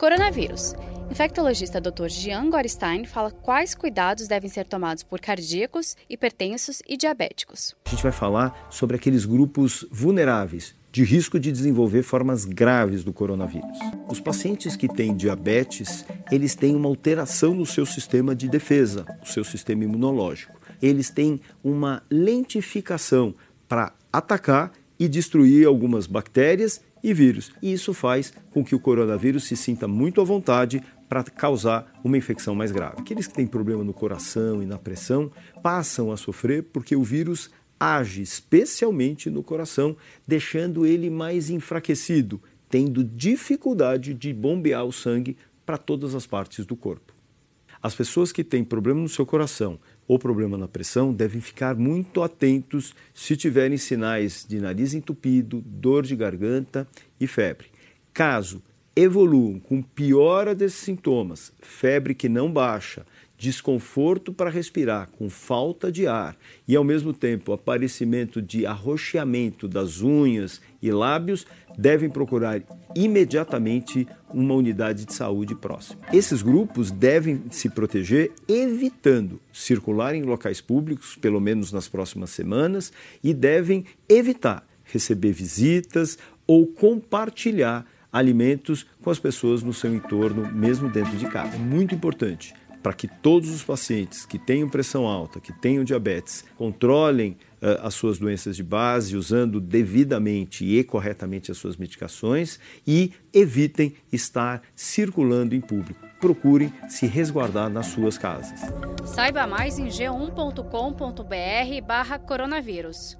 Coronavírus. Infectologista Dr. Jean Gorstein fala quais cuidados devem ser tomados por cardíacos, hipertensos e diabéticos. A gente vai falar sobre aqueles grupos vulneráveis de risco de desenvolver formas graves do coronavírus. Os pacientes que têm diabetes, eles têm uma alteração no seu sistema de defesa, o seu sistema imunológico. Eles têm uma lentificação para atacar e destruir algumas bactérias e vírus. E isso faz com que o coronavírus se sinta muito à vontade para causar uma infecção mais grave. Aqueles que têm problema no coração e na pressão passam a sofrer porque o vírus age especialmente no coração, deixando ele mais enfraquecido, tendo dificuldade de bombear o sangue para todas as partes do corpo. As pessoas que têm problema no seu coração ou problema na pressão devem ficar muito atentos se tiverem sinais de nariz entupido, dor de garganta e febre. Caso evoluam com piora desses sintomas, febre que não baixa, desconforto para respirar, com falta de ar e ao mesmo tempo aparecimento de arroxeamento das unhas e lábios, devem procurar imediatamente uma unidade de saúde próxima. Esses grupos devem se proteger evitando circular em locais públicos, pelo menos nas próximas semanas, e devem evitar receber visitas ou compartilhar alimentos com as pessoas no seu entorno, mesmo dentro de casa. É muito importante para que todos os pacientes que tenham pressão alta, que tenham diabetes, controlem uh, as suas doenças de base, usando devidamente e corretamente as suas medicações e evitem estar circulando em público. Procurem se resguardar nas suas casas. Saiba mais em g1.com.br/barra coronavírus.